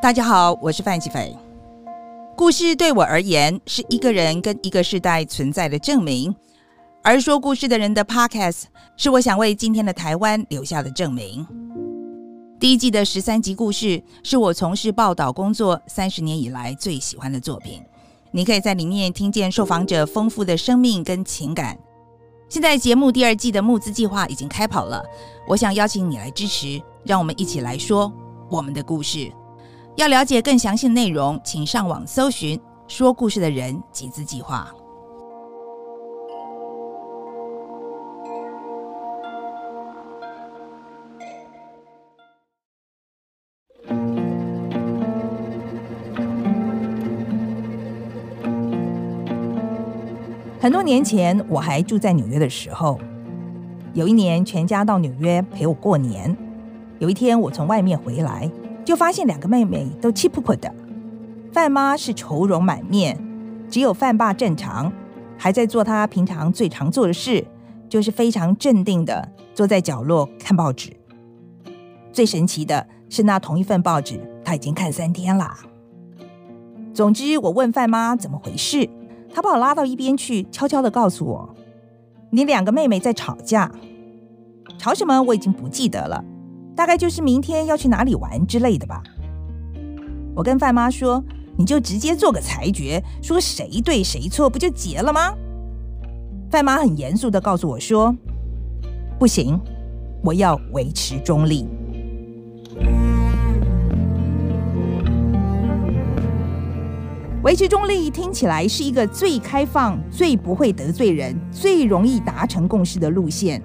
大家好，我是范琪斐。故事对我而言是一个人跟一个时代存在的证明，而说故事的人的 Podcast 是我想为今天的台湾留下的证明。第一季的十三集故事是我从事报道工作三十年以来最喜欢的作品。你可以在里面听见受访者丰富的生命跟情感。现在节目第二季的募资计划已经开跑了，我想邀请你来支持，让我们一起来说我们的故事。要了解更详细的内容，请上网搜寻“说故事的人”集资计划。很多年前，我还住在纽约的时候，有一年全家到纽约陪我过年。有一天，我从外面回来，就发现两个妹妹都气噗噗的。范妈是愁容满面，只有范爸正常，还在做他平常最常做的事，就是非常镇定的坐在角落看报纸。最神奇的是，那同一份报纸他已经看三天了。总之，我问范妈怎么回事。他把我拉到一边去，悄悄地告诉我：“你两个妹妹在吵架，吵什么我已经不记得了，大概就是明天要去哪里玩之类的吧。”我跟范妈说：“你就直接做个裁决，说谁对谁错，不就结了吗？”范妈很严肃的告诉我说：“不行，我要维持中立。”维持中立听起来是一个最开放、最不会得罪人、最容易达成共识的路线。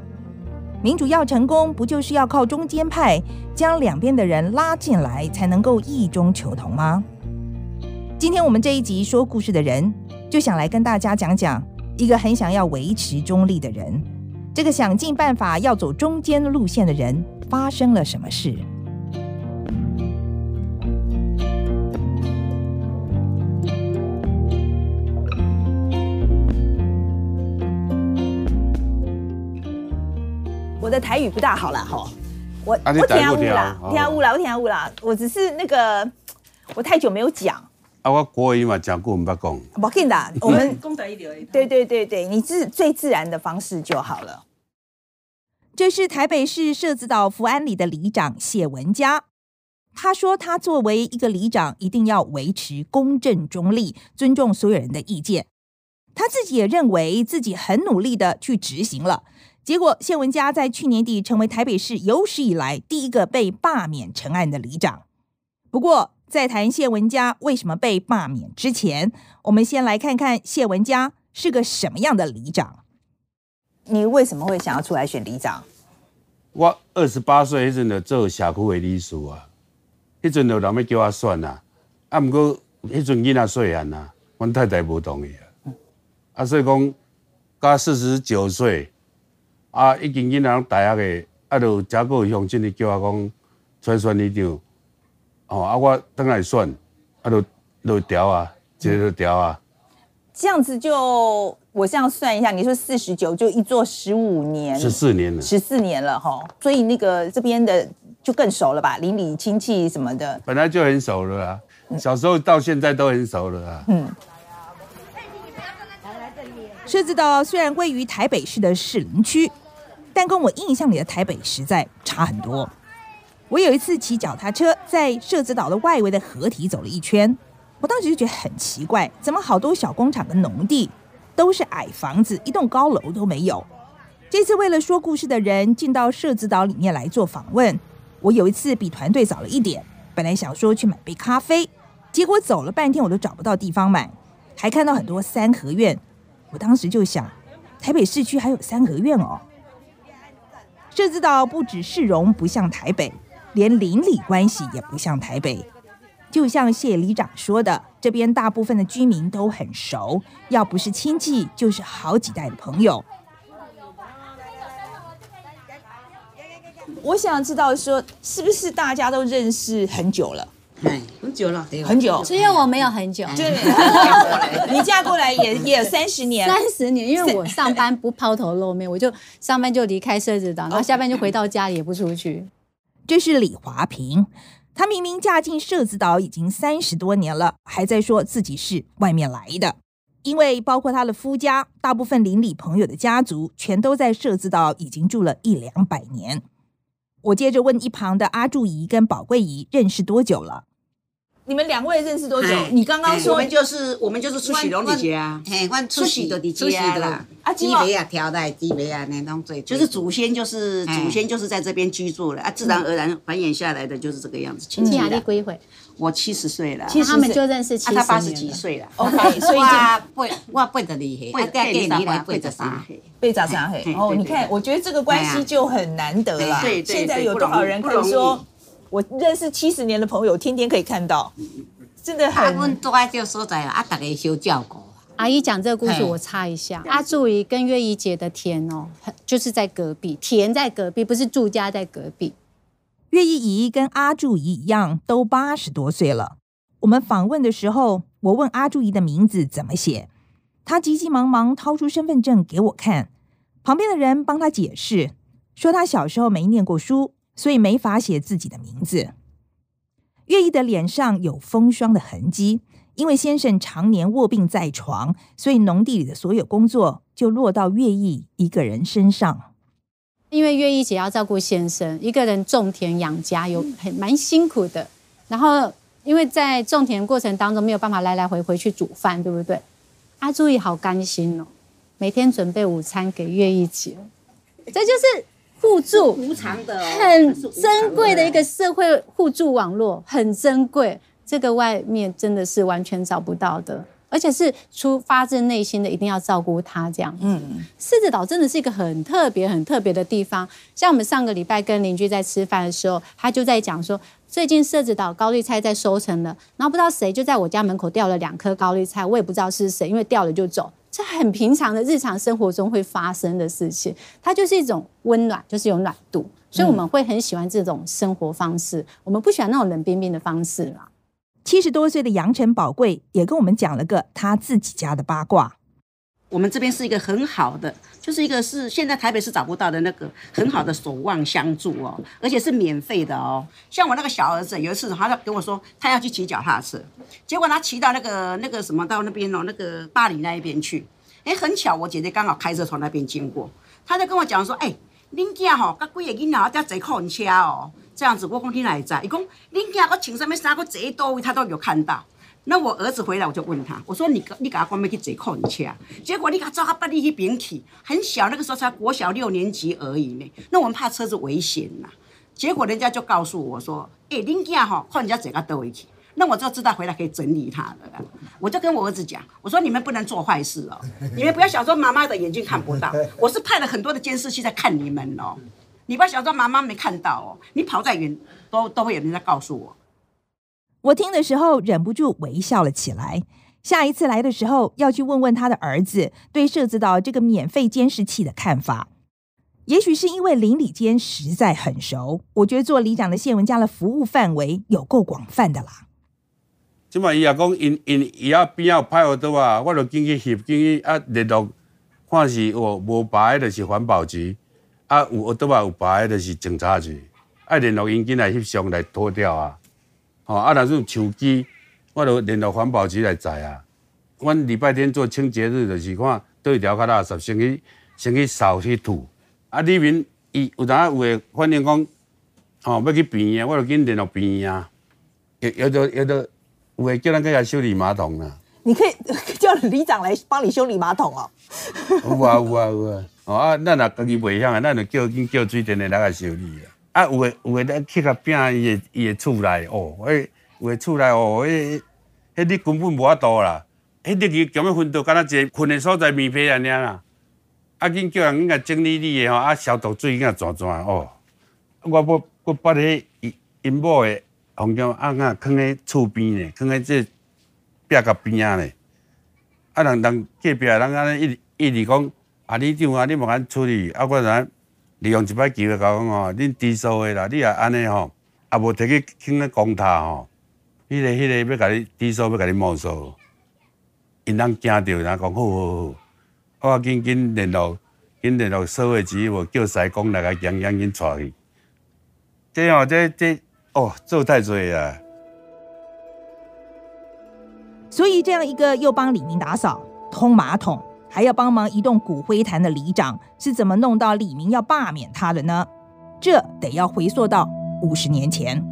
民主要成功，不就是要靠中间派将两边的人拉进来，才能够异中求同吗？今天我们这一集说故事的人，就想来跟大家讲讲一个很想要维持中立的人，这个想尽办法要走中间路线的人发生了什么事。的台语不大好了哈，我我听误啦，听误啦，我听误啦，我只是那个我太久没有讲啊，我国语嘛讲过，我们不讲。不紧的，我们公德一点。对对对对，你自最自然的方式就好了。这是台北市社子岛福安里的里长谢文佳，他说他作为一个里长，一定要维持公正中立，尊重所有人的意见。他自己也认为自己很努力的去执行了。结果，谢文佳在去年底成为台北市有史以来第一个被罢免成案的里长。不过，在谈谢文佳为什么被罢免之前，我们先来看看谢文佳是个什么样的里长。你为什么会想要出来选里长？我二十八岁迄阵就做社区的理事啊，迄阵就人要叫我选啊，啊，不过迄阵囡仔细汉啊，我太太不同意啊，啊，所以讲到四十九岁。啊，已经囡仔大学的，啊，就加个乡亲的叫我讲出来选里长，哦，啊，我等来选，啊，就就调啊，直接就调啊。这样子就我这样算一下，你说四十九就一做十五年，十四年了，十四年了哈，所以那个这边的就更熟了吧，邻里亲戚什么的，本来就很熟了啊，小时候到现在都很熟了啊。嗯。社子岛虽然位于台北市的士林区。但跟我印象里的台北实在差很多。我有一次骑脚踏车在社子岛的外围的河堤走了一圈，我当时就觉得很奇怪，怎么好多小工厂跟农地都是矮房子，一栋高楼都没有。这次为了说故事的人进到社子岛里面来做访问，我有一次比团队早了一点，本来想说去买杯咖啡，结果走了半天我都找不到地方买，还看到很多三合院。我当时就想，台北市区还有三合院哦。社子岛不止市容不像台北，连邻里关系也不像台北。就像谢里长说的，这边大部分的居民都很熟，要不是亲戚，就是好几代的朋友。我想知道说，是不是大家都认识很久了？很久了，很久。只有我没有很久，对，你嫁过来也 也有三十年，三十年。因为我上班不抛头露面，我就上班就离开社子岛，然后下班就回到家里也不出去。这是李华平，她明明嫁进社子岛已经三十多年了，还在说自己是外面来的。因为包括她的夫家，大部分邻里朋友的家族，全都在社子岛已经住了一两百年。我接着问一旁的阿祝姨跟宝贵姨认识多久了？你们两位认识多久？你刚刚说我们就是我们就是出席拢伫家，嘿，阮出席就伫家啦。啊，鸡尾啊，挑来鸡尾啊，那种最就是祖先就是祖先就是在这边居住了啊，自然而然繁衍下来的就是这个样子。亲戚啊，你几岁？我七十岁了，其实他们就认识七十。他八十几岁了。OK，所以我背我背得厉害，八十三岁，八十三岁，八十三岁。哦，你看，我觉得这个关系就很难得了。对对，现在有多少人可以说？我认识七十年的朋友，天天可以看到，真的很。我们住在这个所在啊，大家相照顾。阿姨讲这个故事，我插一下。阿祝姨跟月姨姐的田哦，就是在隔壁，田在隔壁，不是住家在隔壁。月姨姨跟阿祝姨一样，都八十多岁了。我们访问的时候，我问阿祝姨的名字怎么写，她急急忙忙掏出身份证给我看，旁边的人帮她解释，说她小时候没念过书。所以没法写自己的名字。月姨的脸上有风霜的痕迹，因为先生常年卧病在床，所以农地里的所有工作就落到月姨一个人身上。因为月姨姐要照顾先生，一个人种田养家，有很蛮辛苦的。然后因为在种田过程当中没有办法来来回回去煮饭，对不对？阿朱也好甘心哦，每天准备午餐给月姨姐，这就是。互助无偿的，很珍贵的一个社会互助网络，很珍贵。这个外面真的是完全找不到的，而且是出发自内心的，一定要照顾他这样。嗯，狮子岛真的是一个很特别、很特别的地方。像我们上个礼拜跟邻居在吃饭的时候，他就在讲说，最近狮子岛高丽菜在收成了，然后不知道谁就在我家门口掉了两颗高丽菜，我也不知道是谁，因为掉了就走。这很平常的日常生活中会发生的事情，它就是一种温暖，就是有暖度，所以我们会很喜欢这种生活方式。嗯、我们不喜欢那种冷冰冰的方式啦。七十多岁的杨成宝贵也跟我们讲了个他自己家的八卦。我们这边是一个很好的，就是一个是现在台北市找不到的那个很好的守望相助哦，而且是免费的哦。像我那个小儿子有一次，他就跟我说他要去骑脚踏车，结果他骑到那个那个什么到那边哦，那个巴黎那一边去，哎，很巧我姐姐刚好开车从那边经过，他就跟我讲说，哎，恁家吼，甲几个囡仔在坐客运车哦，这样子我讲你哪会知？伊讲恁家我穿什么衫，我坐多位，他都有看到。那我儿子回来，我就问他，我说你你给他关门去坐客运车，结果你给他抓他把你去边去，很小那个时候才国小六年级而已呢。那我们怕车子危险呐，结果人家就告诉我说，哎、欸，恁家哈，靠人家坐个倒回去，那我就知道回来可以整理他了。我就跟我儿子讲，我说你们不能做坏事哦，你们不要想说妈妈的眼睛看不到，我是派了很多的监视器在看你们哦，你不要想说妈妈没看到哦，你跑再远都都会有人在告诉我。我听的时候忍不住微笑了起来。下一次来的时候，要去问问他的儿子对社子岛这个免费监视器的看法。也许是因为邻里间实在很熟，我觉得做里长的谢文家的服务范围有够广泛的啦。即嘛伊也讲，因因伊啊边仔有派好多啊，我就进去翕，进去啊联络，看是有无排的，就是环保局；啊有好多啊有排的，就是警察局。爱联络因进来翕相来拖掉啊。哦，啊，若是有手机，我著联络环保局来载啊。阮礼拜天做清洁日，就是看倒一条较垃圾，先去先去扫去吐。啊，里面伊有当有诶，反映讲，哦，要去边啊，我著紧联络边啊。有有的有的有诶，叫咱去遐修理马桶啊。你可以叫里长来帮你修理马桶哦。有啊有啊有啊。哦啊，咱若家己袂晓啊，咱就叫紧叫水电诶来来修理啊。啊，有诶，有诶，咱去甲拼伊诶，伊诶厝内哦，诶，有诶厝内哦，迄，迄你根本无法度啦，迄日去咁样分到，敢若一个困诶所在棉被安尼啦，啊，紧叫人紧甲整理你诶吼，啊，消毒水紧甲转转哦，我要我把迄因因某诶红椒啊啊，囥喺厝边咧，囥喺这壁甲边仔咧，啊，人人隔壁人安尼一一直讲，啊，你怎啊，你无安处理，啊，我人。利用一摆机会甲我讲吼，恁低收的啦，你也安尼吼，也无摕去放咧公塔吼，迄个迄个要甲你低收，要甲你没收，因人惊着，人讲好好好，我紧紧联络，紧联络社会局，我叫师公来甲洋洋紧带去。这哦，这这哦，做太多了。所以这样一个又帮李明打扫、通马桶，还要帮忙移动骨灰坛的里长，是怎么弄到李明要罢免他的呢？这得要回溯到五十年前。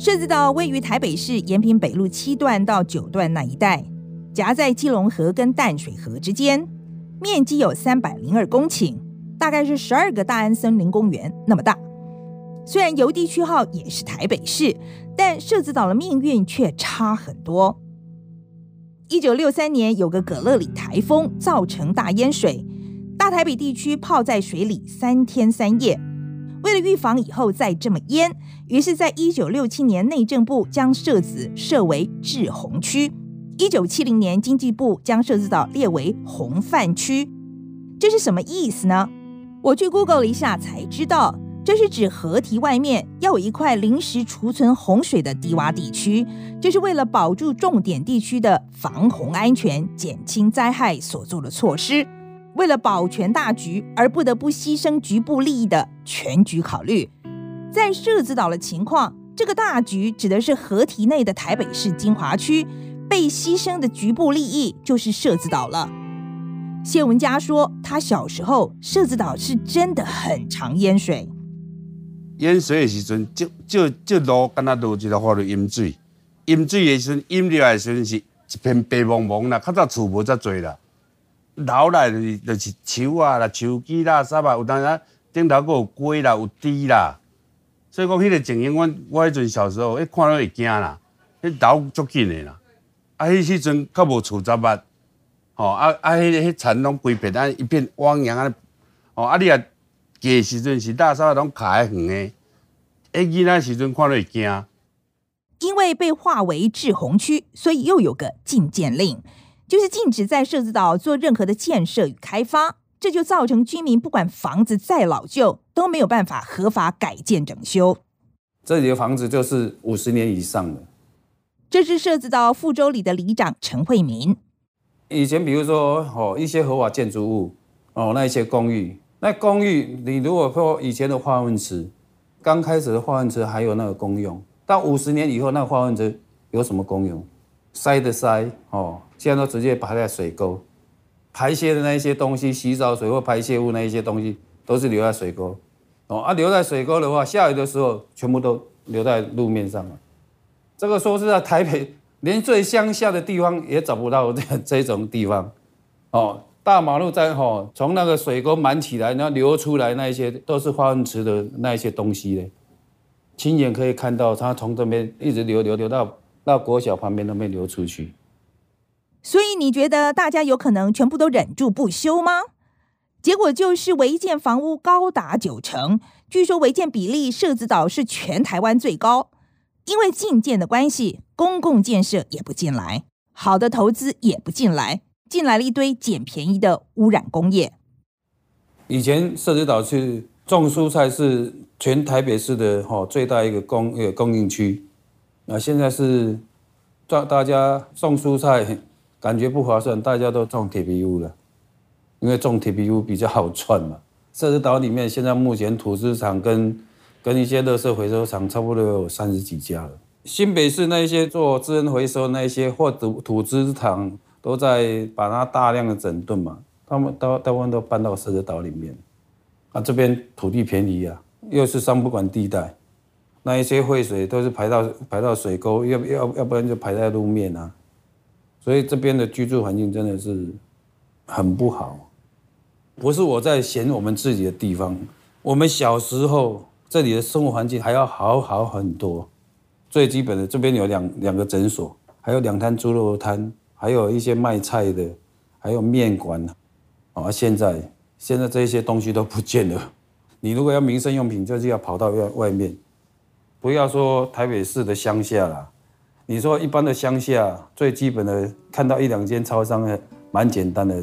社子岛位于台北市延平北路七段到九段那一带，夹在基隆河跟淡水河之间，面积有三百零二公顷，大概是十二个大安森林公园那么大。虽然邮递区号也是台北市，但社子岛的命运却差很多。一九六三年有个葛乐里台风造成大淹水，大台北地区泡在水里三天三夜。为了预防以后再这么淹，于是，在一九六七年内政部将社子设为滞洪区，一九七零年经济部将社子岛列为洪范区。这是什么意思呢？我去 Google 了一下才知道，这是指河堤外面要有一块临时储存洪水的低洼地区，这是为了保住重点地区的防洪安全、减轻灾害所做的措施。为了保全大局而不得不牺牲局部利益的全局考虑，在社子岛的情况，这个大局指的是河堤内的台北市金华区，被牺牲的局部利益就是社子岛了。谢文佳说，他小时候社子岛是真的很常淹水，淹水的时阵，就就就路跟他路就在化作淹水，淹水的时阵，淹入来的时阵是一片白茫茫啦，较早厝无遮多啦。流来的就是树啊，啦树枝啦，啥啊，有当然顶头佫有鸡啦，有猪啦，所以讲迄个情形，阮我迄阵小时候，一看到会惊啦，迄楼足紧的啦，啊，迄时阵较无厝杂物，吼啊啊，迄迄田拢规片啊，一片汪洋啊，哦啊，你啊，过时阵是大沙拢卡在远的，迄囡仔时阵看到会惊。因为被划为滞洪区，所以又有个禁建令。就是禁止在社子岛做任何的建设与开发，这就造成居民不管房子再老旧都没有办法合法改建整修。这里的房子就是五十年以上的。这是社子岛富州里的里长陈惠民。以前比如说哦一些合法建筑物哦那一些公寓，那公寓你如果说以前的化粪池，刚开始的化粪池还有那个功用，到五十年以后那个化粪池有什么功用？塞的塞哦。现在都直接排在水沟，排泄的那一些东西，洗澡水或排泄物那一些东西，都是留在水沟。哦啊，留在水沟的话，下雨的时候全部都留在路面上了。这个说是在台北，连最乡下的地方也找不到这这种地方。哦，大马路在吼，从那个水沟满起来，然后流出来那一些都是化粪池的那一些东西嘞。亲眼可以看到，它从这边一直流流流到到国小旁边那边流出去。所以你觉得大家有可能全部都忍住不修吗？结果就是违建房屋高达九成，据说违建比例社子岛是全台湾最高。因为禁建的关系，公共建设也不进来，好的投资也不进来，进来了一堆捡便宜的污染工业。以前社子岛是种蔬菜是全台北市的哈最大一个供呃供应区，那现在是大大家种蔬菜。感觉不划算，大家都种铁皮屋了，因为种铁皮屋比较好赚嘛。社子岛里面现在目前土资厂跟跟一些垃圾回收厂差不多有三十几家了。新北市那一些做资源回收那一些或土土资厂都在把它大量的整顿嘛，他们大大部分都搬到社子岛里面。啊，这边土地便宜啊，又是三不管地带，那一些废水都是排到排到水沟，要要要不然就排在路面啊。所以这边的居住环境真的是很不好，不是我在嫌我们自己的地方，我们小时候这里的生活环境还要好好很多。最基本的，这边有两两个诊所，还有两摊猪肉摊，还有一些卖菜的，还有面馆。啊，现在现在这些东西都不见了。你如果要民生用品，就是要跑到外外面，不要说台北市的乡下了。你说一般的乡下最基本的看到一两间超商，蛮简单的，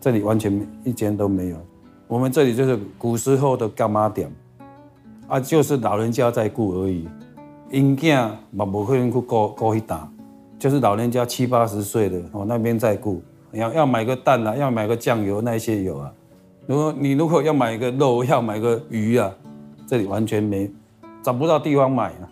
这里完全一间都没有。我们这里就是古时候的干妈店，啊，就是老人家在顾而已，因囝嘛无可能去顾顾去打，就是老人家七八十岁的哦那边在顾，要要买个蛋啊，要买个酱油那些有啊。如果你如果要买个肉，要买个鱼啊，这里完全没找不到地方买啊。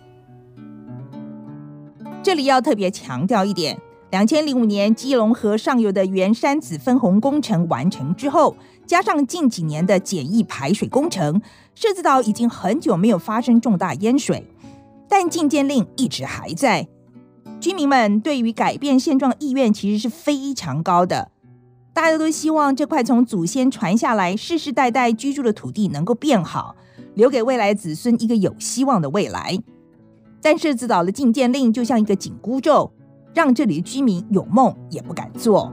这里要特别强调一点：两千零五年基隆河上游的原山子分洪工程完成之后，加上近几年的简易排水工程，社子岛已经很久没有发生重大淹水，但禁建令一直还在。居民们对于改变现状意愿其实是非常高的，大家都希望这块从祖先传下来、世世代代居住的土地能够变好，留给未来子孙一个有希望的未来。但是，自岛的禁建令就像一个紧箍咒，让这里的居民有梦也不敢做。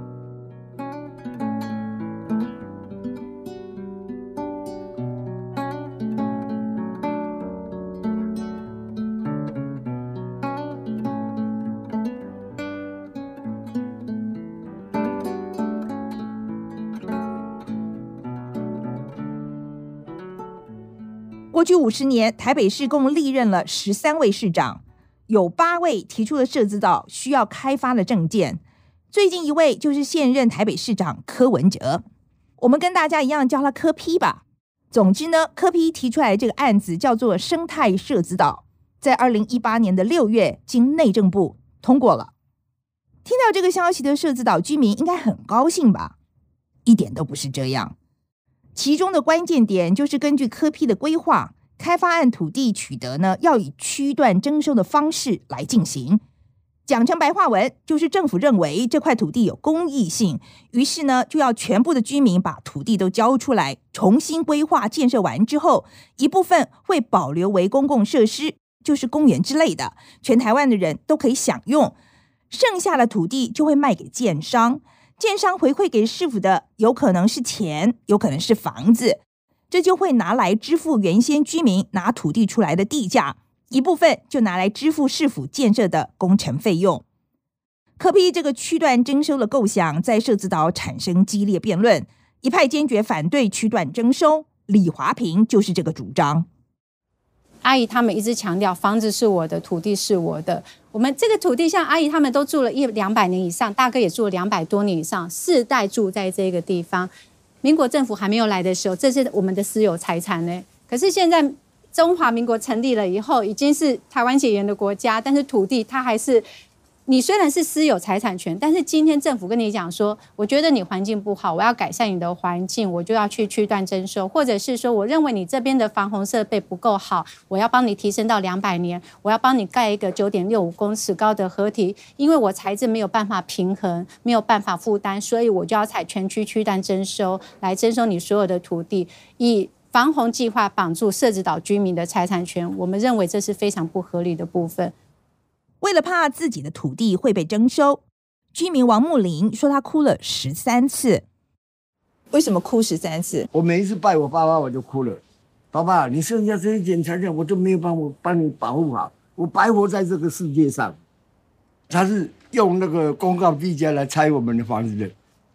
过去五十年，台北市共历任了十三位市长，有八位提出了社子岛需要开发的政见。最近一位就是现任台北市长柯文哲，我们跟大家一样叫他柯批吧。总之呢，柯批提出来这个案子叫做生态社子岛，在二零一八年的六月经内政部通过了。听到这个消息的社子岛居民应该很高兴吧？一点都不是这样。其中的关键点就是根据科批的规划，开发案土地取得呢，要以区段征收的方式来进行。讲成白话文，就是政府认为这块土地有公益性，于是呢，就要全部的居民把土地都交出来，重新规划建设完之后，一部分会保留为公共设施，就是公园之类的，全台湾的人都可以享用。剩下的土地就会卖给建商。建商回馈给市府的有可能是钱，有可能是房子，这就会拿来支付原先居民拿土地出来的地价，一部分就拿来支付市府建设的工程费用。可批这个区段征收的构想在社子岛产生激烈辩论，一派坚决反对区段征收，李华平就是这个主张。阿姨他们一直强调，房子是我的，土地是我的。我们这个土地，像阿姨他们都住了一两百年以上，大哥也住了两百多年以上，世代住在这个地方。民国政府还没有来的时候，这是我们的私有财产呢。可是现在中华民国成立了以后，已经是台湾解严的国家，但是土地它还是。你虽然是私有财产权，但是今天政府跟你讲说，我觉得你环境不好，我要改善你的环境，我就要去区段征收，或者是说，我认为你这边的防洪设备不够好，我要帮你提升到两百年，我要帮你盖一个九点六五公尺高的河堤，因为我财政没有办法平衡，没有办法负担，所以我就要采全区区段征收来征收你所有的土地，以防洪计划绑住设置岛居民的财产权，我们认为这是非常不合理的部分。为了怕自己的土地会被征收，居民王木林说他哭了十三次。为什么哭十三次？我每一次拜我爸爸，我就哭了。爸爸，你剩下这一点财产，我都没有帮我帮你保护好，我白活在这个世界上。他是用那个公告地价来拆我们的房子的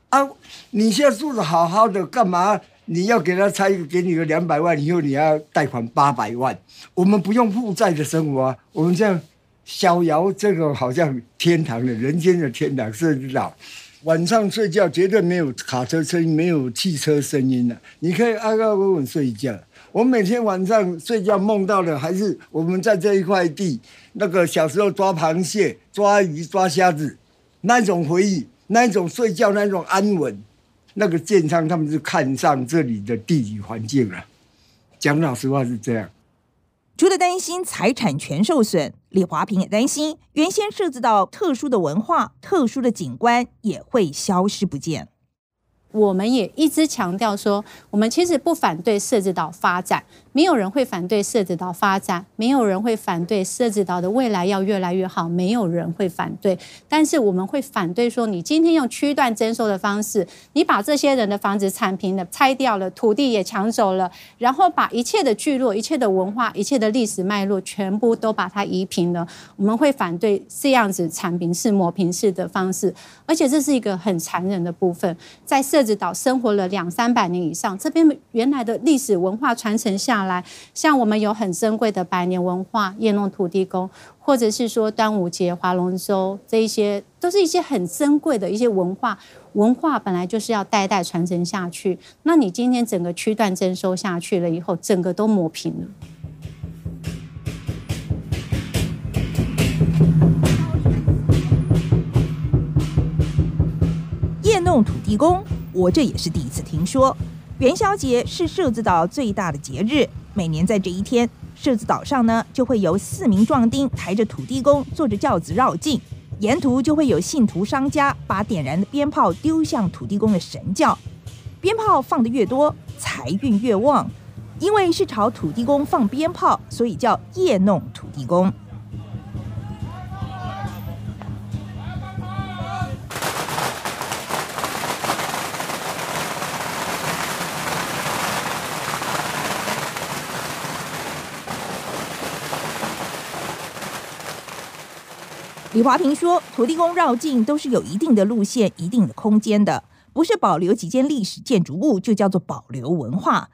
啊！你现在住的好好的，干嘛你要给他拆一个，给你个两百万，以后你要贷款八百万？我们不用负债的生活啊，我们这样。逍遥这个好像天堂的人间的天堂，社子岛，晚上睡觉绝对没有卡车声音，没有汽车声音的，你可以安安稳稳睡觉。我每天晚上睡觉梦到的还是我们在这一块地，那个小时候抓螃蟹、抓鱼、抓虾子，那种回忆，那种睡觉，那种安稳。那个建昌他们是看上这里的地理环境了，讲老实话是这样。除了担心财产权受损，李华平也担心原先涉及到特殊的文化、特殊的景观也会消失不见。我们也一直强调说，我们其实不反对设置岛发展，没有人会反对设置岛发展，没有人会反对设置岛的未来要越来越好，没有人会反对。但是我们会反对说，你今天用区段征收的方式，你把这些人的房子铲平了、拆掉了，土地也抢走了，然后把一切的聚落、一切的文化、一切的历史脉络全部都把它移平了。我们会反对这样子铲平式、抹平式的方式，而且这是一个很残忍的部分，在设子岛生活了两三百年以上这边原来的历史文化传承下来像我们有很珍贵的百年文化夜弄土地公或者是说端午节划龙舟这一些都是一些很珍贵的一些文化文化本来就是要代代传承下去。那你今天整个区段征收下去了以后整个都抹平了。夜弄土地公我这也是第一次听说。元宵节是社子岛最大的节日，每年在这一天，社子岛上呢就会有四名壮丁抬着土地公，坐着轿子绕境，沿途就会有信徒商家把点燃的鞭炮丢向土地公的神轿，鞭炮放得越多，财运越旺。因为是朝土地公放鞭炮，所以叫夜弄土地公。李华平说：“土地公绕境都是有一定的路线、一定的空间的，不是保留几间历史建筑物就叫做保留文化。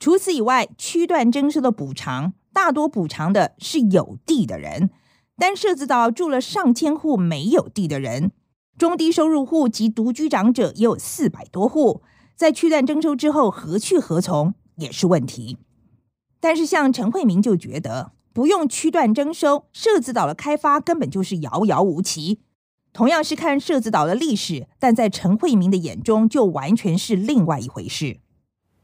除此以外，区段征收的补偿大多补偿的是有地的人，但涉及到住了上千户没有地的人，中低收入户及独居长者也有四百多户，在区段征收之后何去何从也是问题。但是像陈慧明就觉得。”不用区段征收，社子岛的开发根本就是遥遥无期。同样是看社子岛的历史，但在陈慧明的眼中，就完全是另外一回事。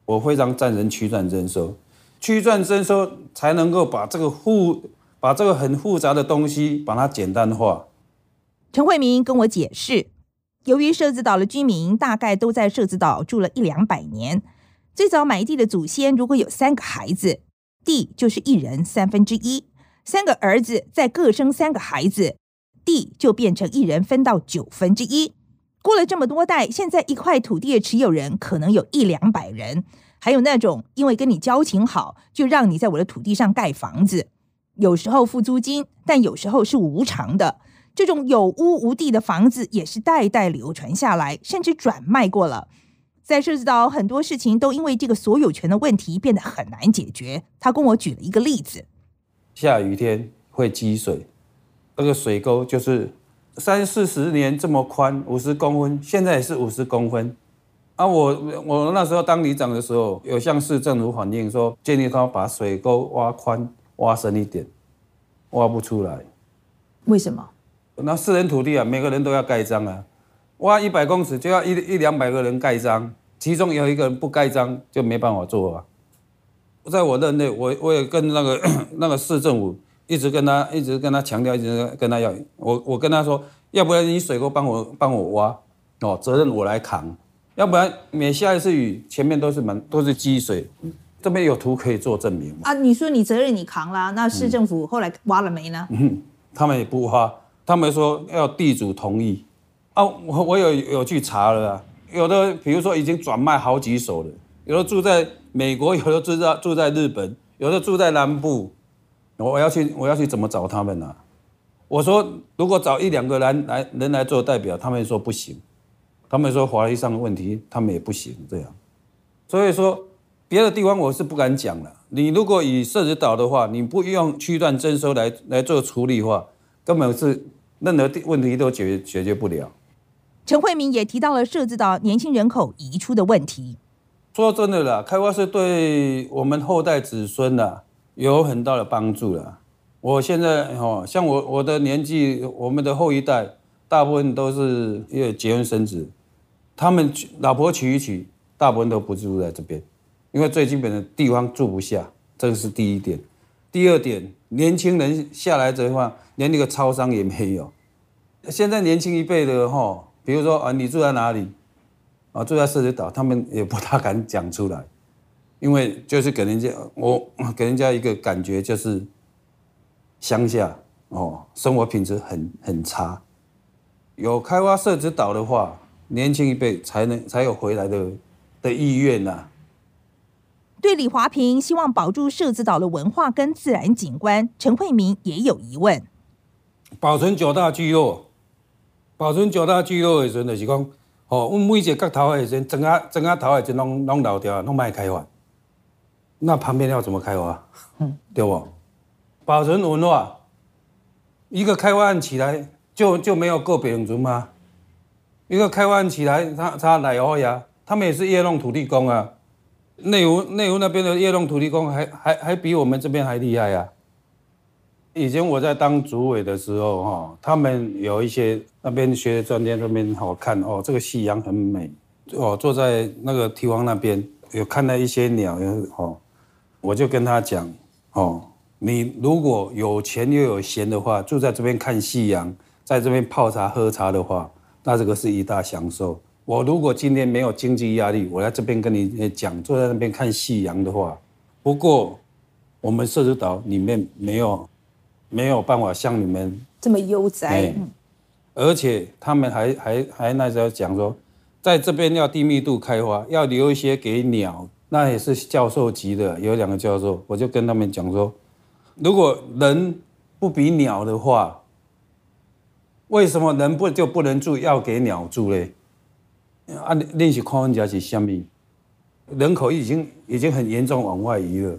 我非常赞成区段征收，区段征收才能够把这个复，把这个很复杂的东西，把它简单化。陈慧明跟我解释，由于社子岛的居民大概都在社子岛住了一两百年，最早买地的祖先如果有三个孩子。地就是一人三分之一，三个儿子再各生三个孩子，地就变成一人分到九分之一。过了这么多代，现在一块土地的持有人可能有一两百人，还有那种因为跟你交情好，就让你在我的土地上盖房子，有时候付租金，但有时候是无偿的。这种有屋无地的房子也是代代流传下来，甚至转卖过了。在涉及到，很多事情都因为这个所有权的问题变得很难解决。他跟我举了一个例子：下雨天会积水，那个水沟就是三四十年这么宽，五十公分，现在也是五十公分。啊，我我那时候当里长的时候，有向市政府反映说，建议他把水沟挖宽、挖深一点，挖不出来。为什么？那私人土地啊，每个人都要盖章啊。挖一百公尺就要一一两百个人盖章，其中有一个人不盖章就没办法做啊。在我任内，我我也跟那个那个市政府一直跟他一直跟他强调，一直跟他要我我跟他说，要不然你水沟帮我帮我挖哦，责任我来扛，要不然每下一次雨前面都是满都是积水，这边有图可以做证明啊。你说你责任你扛啦，那市政府后来挖了没呢？嗯，他们也不挖，他们说要地主同意。啊，我我有有去查了啊，有的比如说已经转卖好几手了，有的住在美国，有的住在住在日本，有的住在南部，我要去我要去怎么找他们呢、啊？我说如果找一两个人来人来做代表，他们说不行，他们说法律上的问题，他们也不行这样，所以说别的地方我是不敢讲了。你如果以社子岛的话，你不用区段征收来来做处理的话，根本是任何问题都解决解决不了。陈慧明也提到了社子岛年轻人口移出的问题。说真的啦，开发是对我们后代子孙呐有很大的帮助啦。我现在哈，像我我的年纪，我们的后一代大部分都是因为结婚生子，他们老婆娶一娶，大部分都不住在这边，因为最基本的地方住不下，这个是第一点。第二点，年轻人下来的话，连那个超商也没有。现在年轻一辈的哈。比如说啊，你住在哪里？啊，住在社子岛，他们也不大敢讲出来，因为就是给人家我给人家一个感觉就是乡下哦，生活品质很很差。有开发社子岛的话，年轻一辈才能才有回来的的意愿呐、啊。对李华平希望保住社子岛的文化跟自然景观，陈慧明也有疑问。保存九大聚落。保存九大聚落的时阵，就是讲，吼，阮每一个角头的时阵，整个整个头的时阵，拢拢老掉，拢卖开发。那旁边要怎么开发？嗯，对不？保存文化，一个开发起来，就就没有个别人族吗？一个开发起来，他他来哦呀，他们也是夜弄土地公啊。内湖内湖那边的夜弄土地公还，还还比我们这边还厉害呀、啊。以前我在当主委的时候，哈，他们有一些那边学专家那边好看哦，这个夕阳很美哦，坐在那个堤防那边有看到一些鸟，哦，我就跟他讲，哦，你如果有钱又有闲的话，住在这边看夕阳，在这边泡茶喝茶的话，那这个是一大享受。我如果今天没有经济压力，我在这边跟你讲，坐在那边看夕阳的话，不过我们社子岛里面没有。没有办法像你们这么悠哉，而且他们还还还那时候讲说，在这边要低密度开花，要留一些给鸟，那也是教授级的，有两个教授，我就跟他们讲说，如果人不比鸟的话，为什么人不就不能住，要给鸟住嘞？啊，练习看人家是虾米？人口已经已经很严重往外移了，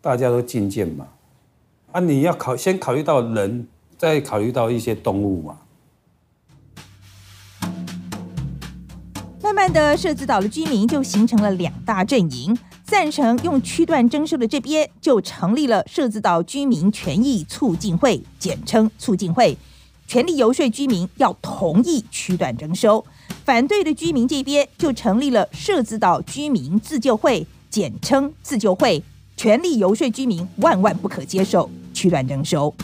大家都进见嘛。啊！你要考先考虑到人，再考虑到一些动物嘛。慢慢的，社子岛的居民就形成了两大阵营，赞成用区段征收的这边就成立了社子岛居民权益促进会，简称促进会，全力游说居民要同意区段征收；反对的居民这边就成立了社子岛居民自救会，简称自救会，全力游说居民万万不可接受。区段征收，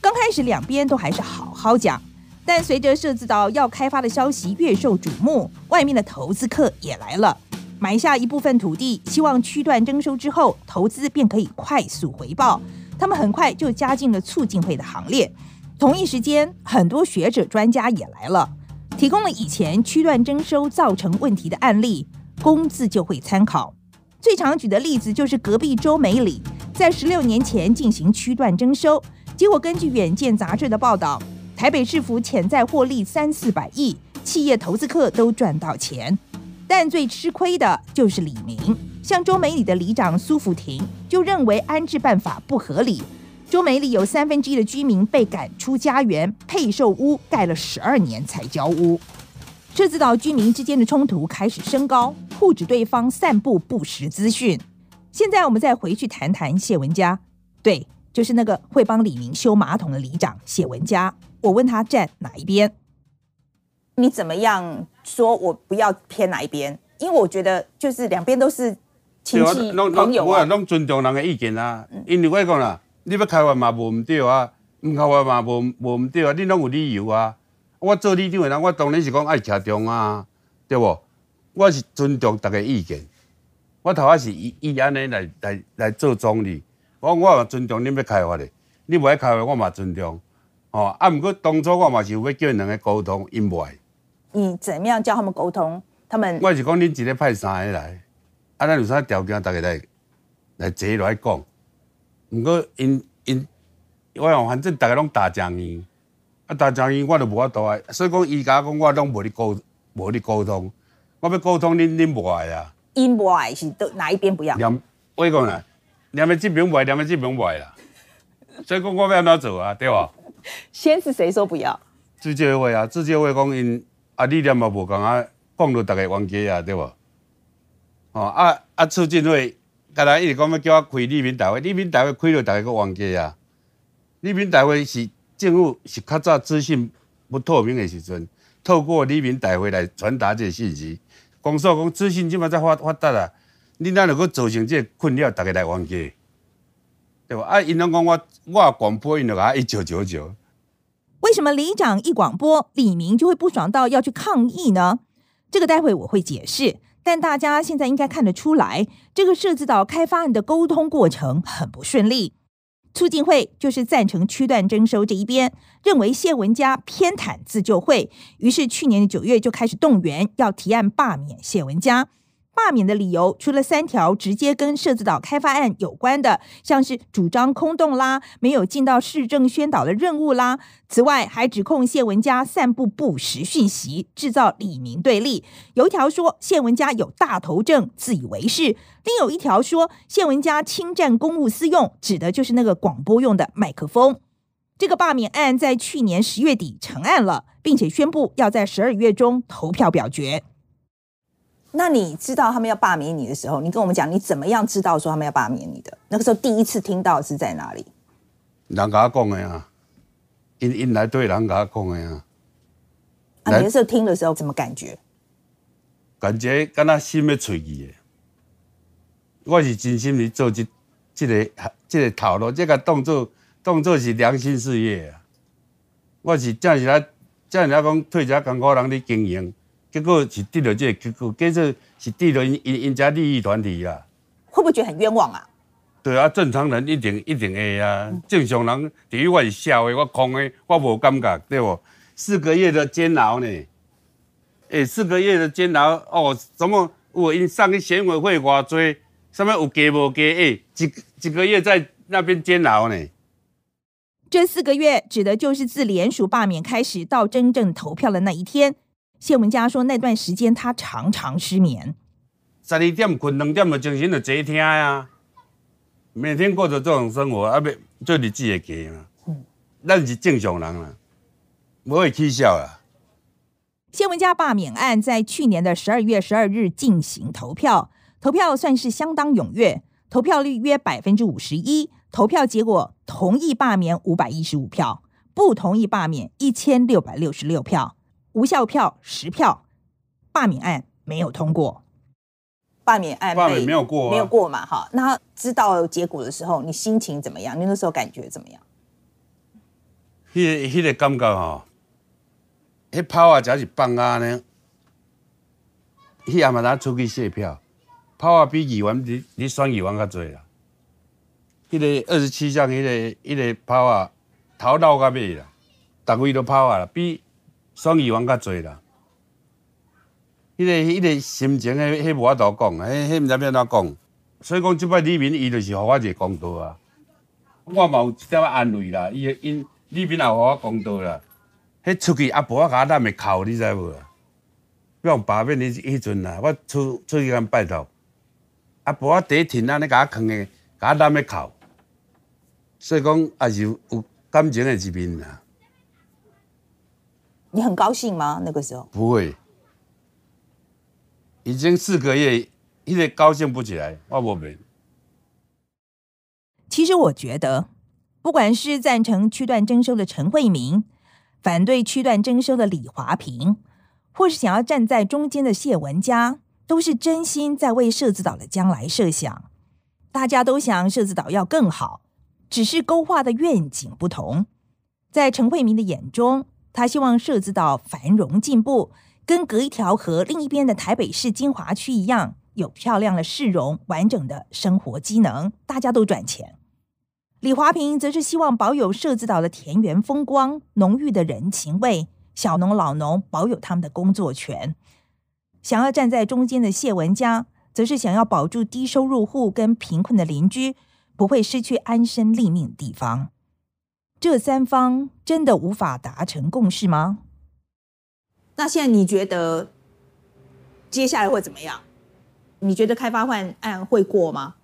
刚开始两边都还是好好讲，但随着涉及到要开发的消息越受瞩目，外面的投资客也来了，买下一部分土地，希望区段征收之后投资便可以快速回报。他们很快就加进了促进会的行列。同一时间，很多学者专家也来了，提供了以前区段征收造成问题的案例，供自就会参考。最常举的例子就是隔壁周美里。在十六年前进行区段征收，结果根据《远见》杂志的报道，台北市府潜在获利三四百亿，企业投资客都赚到钱，但最吃亏的就是李明。像中美里的里长苏福廷就认为安置办法不合理，中美里有三分之一的居民被赶出家园，配售屋盖了十二年才交屋。社子岛居民之间的冲突开始升高，互指对方散布不实资讯。现在我们再回去谈谈谢文佳，对，就是那个会帮李明修马桶的里长谢文佳。我问他站哪一边？你怎么样说？我不要偏哪一边？因为我觉得就是两边都是亲戚朋友啊。我拢尊重人的意见啊。因为我讲啦，你要开发嘛无唔对啊，唔开发嘛无无唔对啊，你拢有理由啊。我做里长的人，我当然是讲爱倚重啊，对不？我是尊重大家意见。我头下是以伊安尼来来来做总理，我我嘛尊重恁要开发的，你无爱开发我嘛尊重，哦啊，毋过当初我嘛是有要叫因两个沟通，因不爱。你怎么样叫他们沟通？他们我是讲恁一日派三个来，啊，咱有啥条件，逐个来来坐落来讲。毋过因因，我讲反正逐个拢大将伊，啊大将伊我都无法度啊，所以讲伊甲我讲我拢无咧沟无咧沟通，我要沟通恁恁无爱啊。因不爱是都哪一边不要？我讲啦，两边这边不爱，两边这边不爱啦。所以讲我要安怎做啊？对吧？先是谁说不要？自救会啊，自救会讲因啊理念嘛无共啊，讲到逐个冤家啊，对吧？哦啊啊，促进会，刚才一直讲要叫我开里民大会，里民大会开了，逐个个冤家啊。里民大会是政府是较早资讯不透明的时阵，透过里民大会来传达这个信息。公所讲资讯即马在发发达啊，你哪能够造成这个困扰，大家来冤家，对吧？啊，因拢讲我我广播，因就啊一九九九。为什么里长一广播，李明就会不爽到要去抗议呢？这个待会我会解释。但大家现在应该看得出来，这个涉及到开发案的沟通过程很不顺利。促进会就是赞成区段征收这一边，认为谢文家偏袒自救会，于是去年的九月就开始动员，要提案罢免谢文家。罢免的理由除了三条直接跟社子岛开发案有关的，像是主张空洞啦，没有尽到市政宣导的任务啦。此外，还指控谢文嘉散布不实讯息，制造李明对立。有一条说谢文嘉有大头症，自以为是；另有一条说谢文嘉侵占公务私用，指的就是那个广播用的麦克风。这个罢免案在去年十月底成案了，并且宣布要在十二月中投票表决。那你知道他们要罢免你的时候，你跟我们讲你怎么样知道说他们要罢免你的？那个时候第一次听到是在哪里？人甲我讲的啊，因因来对人甲我讲的啊。啊，你那时候听的时候怎么感觉？感觉敢若心要碎去的。我是真心去做这这个这个头路，这个动作动作是良心事业啊。我是正是来正是来讲退遮艰苦人咧经营，结果是得到这个结果，结果是得到因因因遮利益团体啊。会不会觉得很冤枉啊？对啊，正常人一定一定会啊。正常人，第一我是笑的，我空的，我无感觉，对不？四个月的煎熬呢？诶、四个月的煎熬哦，怎么我因上个选委会偌济，上面有给无给？诶、欸，几几个月在那边煎熬呢？这四个月指的就是自联署罢免开始到真正投票的那一天。谢文佳说，那段时间他常常失眠，十二点困，两点的精神就坐听呀。每天过着这种生活，啊，别做日子会过嘛。嗯，咱是正常人啦，不会起笑啦。谢文佳罢免案在去年的十二月十二日进行投票，投票算是相当踊跃，投票率约百分之五十一。投票结果，同意罢免五百一十五票，不同意罢免一千六百六十六票，无效票十票，罢免案没有通过。罢免案罢免没有过，没有过嘛？哈，那知道结果的时候，你心情怎么样？你那时候感觉怎么样？迄个、迄个感觉哈。迄炮啊，才是放啊呢。迄阿嘛咱出去卸票，炮啊比议员你你选议员较济啦。迄个二十七项，迄个迄个炮啊，头脑较尾啦，逐位都炮啊啦，比选议员较济啦。迄个迄个心情，迄迄无法度讲，迄迄毋知要安怎讲。所以讲，即摆李明伊就是互我一个公道啊。我嘛有一点仔安慰啦，伊因李明也互我公道啦。迄出去阿婆仔甲我揽的哭，你知无？比如罢免迄迄阵啊，我出出去甲拜托，阿婆仔第一天啊，你甲我囥的，甲我揽的哭，所以讲也是有感情的一面啊。你很高兴吗？那个时候？不会，已经四个月，一直高兴不起来，我无免。其实我觉得，不管是赞成区段征收的陈慧明。反对区段征收的李华平，或是想要站在中间的谢文佳，都是真心在为社子岛的将来设想。大家都想社子岛要更好，只是勾画的愿景不同。在陈慧明的眼中，他希望社子岛繁荣进步，跟隔一条河另一边的台北市金华区一样，有漂亮的市容、完整的生活机能，大家都赚钱。李华平则是希望保有社子岛的田园风光、浓郁的人情味，小农老农保有他们的工作权。想要站在中间的谢文嘉，则是想要保住低收入户跟贫困的邻居不会失去安身立命的地方。这三方真的无法达成共识吗？那现在你觉得接下来会怎么样？你觉得开发换案会过吗？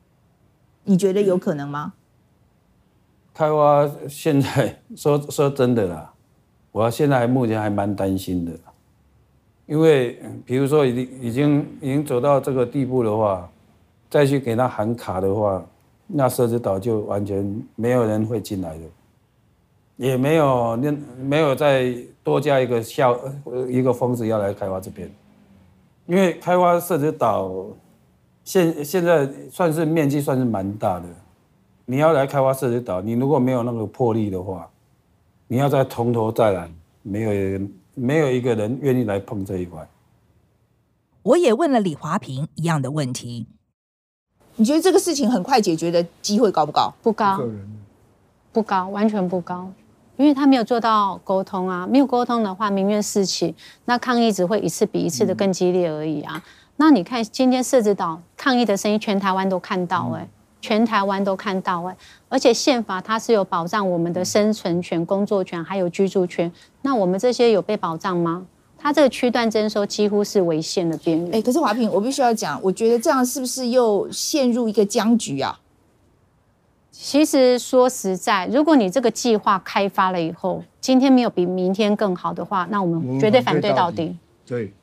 你觉得有可能吗？开发现在说 说真的啦，我现在目前还蛮担心的，因为比如说已经已经已经走到这个地步的话，再去给他喊卡的话，那社子岛就完全没有人会进来的，也没有那没有再多加一个校一个疯子要来开发这边，因为开发社子岛现现在算是面积算是蛮大的。你要来开发社子岛，你如果没有那个魄力的话，你要再从头再来，没有人，没有一个人愿意来碰这一块。我也问了李华平一样的问题，你觉得这个事情很快解决的机会高不高？不高，不高，完全不高，因为他没有做到沟通啊，没有沟通的话，民怨四起，那抗议只会一次比一次的更激烈而已啊。嗯、那你看今天社子岛抗议的声音，全台湾都看到哎、欸。嗯全台湾都看到哎，而且宪法它是有保障我们的生存权、工作权还有居住权。那我们这些有被保障吗？它这个区段征收几乎是违宪的边缘。哎，可是华平，我必须要讲，我觉得这样是不是又陷入一个僵局啊？其实说实在，如果你这个计划开发了以后，今天没有比明天更好的话，那我们绝对反对到底。对，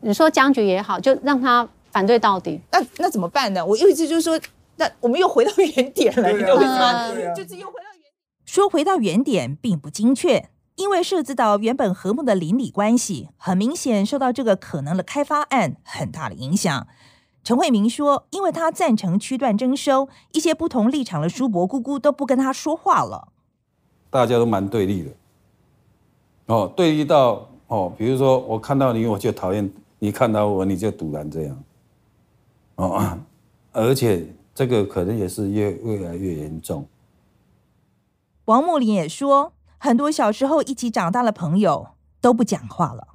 你说僵局也好，就让他。反对到底，那那怎么办呢？我意思就是说，那我们又回到原点了，你懂吗？就是又回到原点。说回到原点并不精确，因为社子岛原本和睦的邻里关系，很明显受到这个可能的开发案很大的影响。陈慧明说，因为他赞成区段征收，一些不同立场的叔伯姑姑都不跟他说话了。大家都蛮对立的，哦，对立到哦，比如说我看到你我就讨厌，你看到我你就堵然这样，哦，而且这个可能也是越越来越严重。王木林也说，很多小时候一起长大的朋友都不讲话了。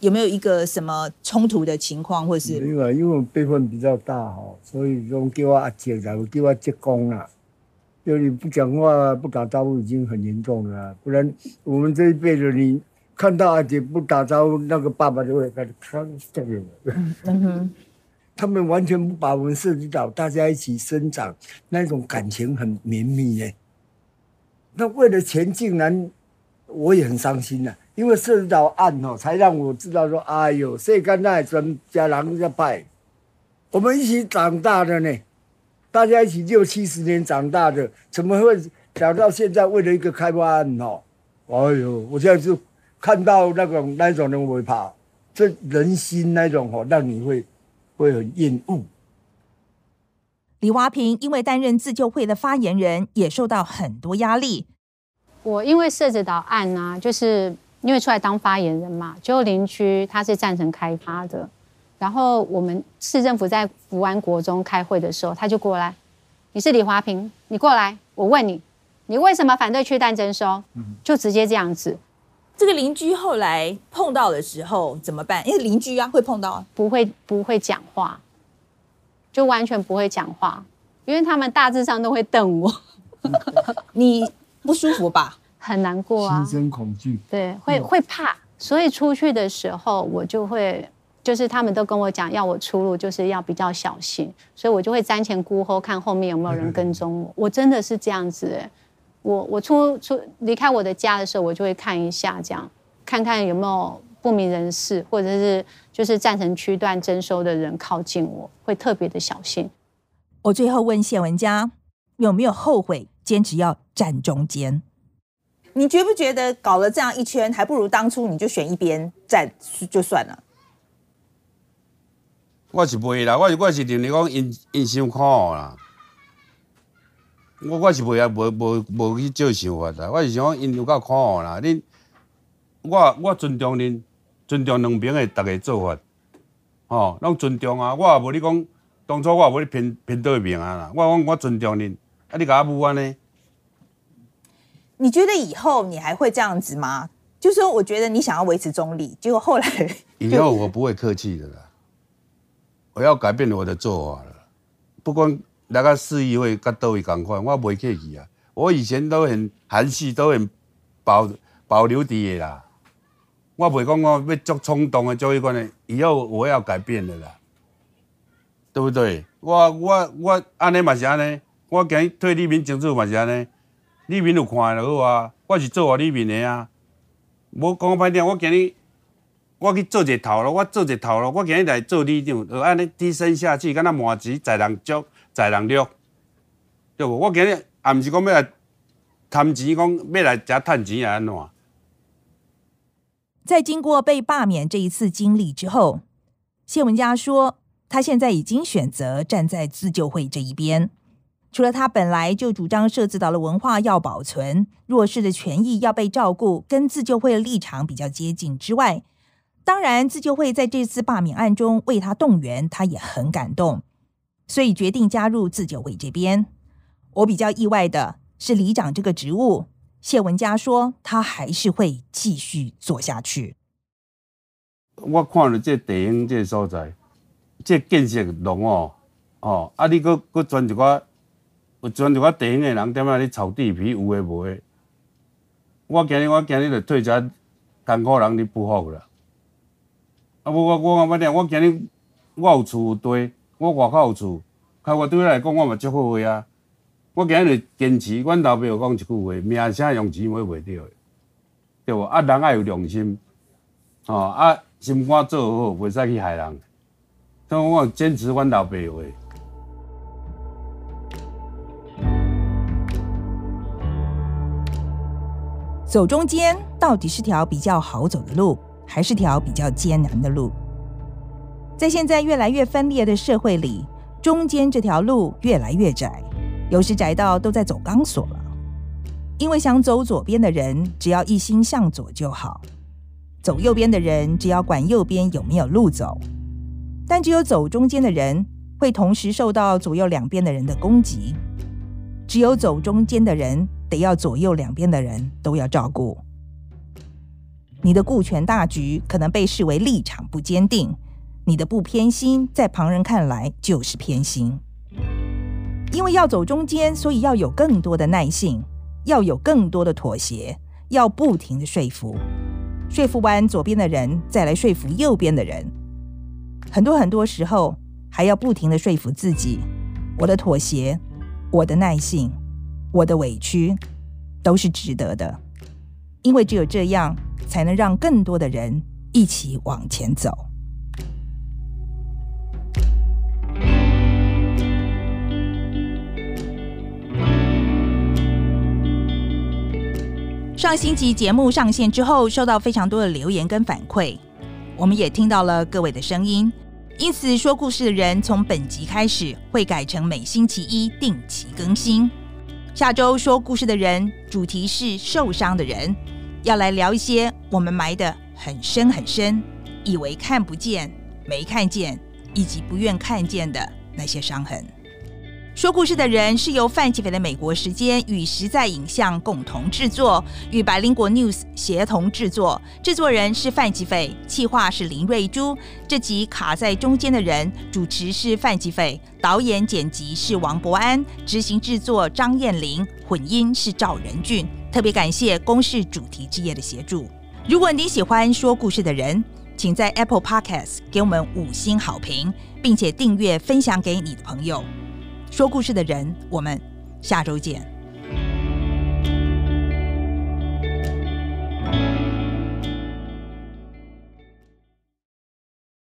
有没有一个什么冲突的情况，或是？没有啊，因为我辈分比较大哈，所以说叫我阿姐，然后叫我姐工啊。就你不讲话、不打招呼，已经很严重了。不然我们这一辈的，你看到阿姐不打招呼，那个爸爸就会开始看这个。嗯哼，他们完全不把我们涉及到大家一起生长那种感情很绵密耶。那为了钱，竟然我也很伤心呐、因为涉及到案哦，才让我知道说，哎呦，谁干那专家人家派，我们一起长大的呢，大家一起六七十年长大的，怎么会想到现在为了一个开发案哦？哎呦，我现在就看到那种那种人我会怕，这人心那种哦，让你会会很厌恶。李华平因为担任自救会的发言人，也受到很多压力。我因为社子岛案啊，就是因为出来当发言人嘛，就邻居他是赞成开发的。然后我们市政府在福安国中开会的时候，他就过来：“你是李华平，你过来，我问你，你为什么反对区段征收？”就直接这样子。这个邻居后来碰到的时候怎么办？因为邻居啊会碰到，不会不会讲话。就完全不会讲话，因为他们大致上都会瞪我。你不舒服吧？很难过啊，心生恐惧。对，会会怕，所以出去的时候我就会，就是他们都跟我讲，要我出入就是要比较小心，所以我就会瞻前顾后，看后面有没有人跟踪我。我真的是这样子哎，我我出出离开我的家的时候，我就会看一下，这样看看有没有。不明人士，或者是就是赞成区段征收的人靠近我，会特别的小心。我最后问谢文佳有没有后悔坚持要站中间？你觉不觉得搞了这样一圈，还不如当初你就选一边站就算了？我是不会啦，我是我是认为讲因因伤苦啦。我我是不会无无无去照想法啦，我是想讲因有够苦啦，恁我我尊重恁。尊重两边的逐个做法，吼，拢尊重啊！我也无你讲，当初我也无你偏偏对面啊啦。我讲我尊重恁，啊，你甲我无安呢？你觉得以后你还会这样子吗？就是说，我觉得你想要维持中立，结果后来以后我不会客气的啦，我要改变我的做法了。不管那个市议会甲倒位共款，我不会客气啊。我以前都很含蓄，都很保保留底的啦。我袂讲我要足冲动的做一个呢，以后我要改变的啦，对不对？我我我安尼嘛是安尼，我今日替里民争取嘛是安尼，里面有看就好啊。我是做我里面的啊，无讲歹听，我今日我去做一个头路，我做一个头路，我今日来做里长，就安尼低声下气，敢若麻糬在人足，在人落，对无？我今日也毋是讲要来贪钱，讲要来遮趁钱啊安怎？在经过被罢免这一次经历之后，谢文佳说，他现在已经选择站在自救会这一边。除了他本来就主张社子岛的文化要保存，弱势的权益要被照顾，跟自救会的立场比较接近之外，当然自救会在这次罢免案中为他动员，他也很感动，所以决定加入自救会这边。我比较意外的是里长这个职务。谢文佳说：“他还是会继续做下去。”我看了这地方这所在，这建设龙哦哦，啊你搁搁转一寡，有转一寡地方的人踮那里炒地皮，有诶无诶。我今日我今日就退遮艰苦人咧不服啦。啊无我我我讲我今日我有厝有地，我外口有厝，开我对我来讲我嘛足好诶啊。我今日坚持，阮老爸有讲一句话：名声用钱买袂着诶，对无？啊，人爱有良心，吼啊，心肝做好，袂使去害人。所以我坚持阮老爸话。走中间到底是条比较好走的路，还是条比较艰难的路？在现在越来越分裂的社会里，中间这条路越来越窄，有时窄到都在走钢索了。因为想走左边的人，只要一心向左就好；走右边的人，只要管右边有没有路走。但只有走中间的人，会同时受到左右两边的人的攻击。只有走中间的人，得要左右两边的人都要照顾。你的顾全大局可能被视为立场不坚定，你的不偏心在旁人看来就是偏心。因为要走中间，所以要有更多的耐性，要有更多的妥协，要不停的说服。说服完左边的人，再来说服右边的人。很多很多时候，还要不停的说服自己，我的妥协。我的耐性，我的委屈，都是值得的，因为只有这样，才能让更多的人一起往前走。上星期节目上线之后，收到非常多的留言跟反馈，我们也听到了各位的声音。因此，说故事的人从本集开始会改成每星期一定期更新。下周说故事的人主题是受伤的人，要来聊一些我们埋得很深很深，以为看不见、没看见，以及不愿看见的那些伤痕。说故事的人是由范琪斐的美国时间与实在影像共同制作，与百灵果 News 协同制作。制作人是范琪斐，企划是林瑞珠。这集卡在中间的人，主持是范琪斐，导演剪辑是王博安，执行制作张燕玲，混音是赵仁俊。特别感谢公视主题之夜的协助。如果你喜欢说故事的人，请在 Apple Podcast 给我们五星好评，并且订阅分享给你的朋友。说故事的人，我们下周见。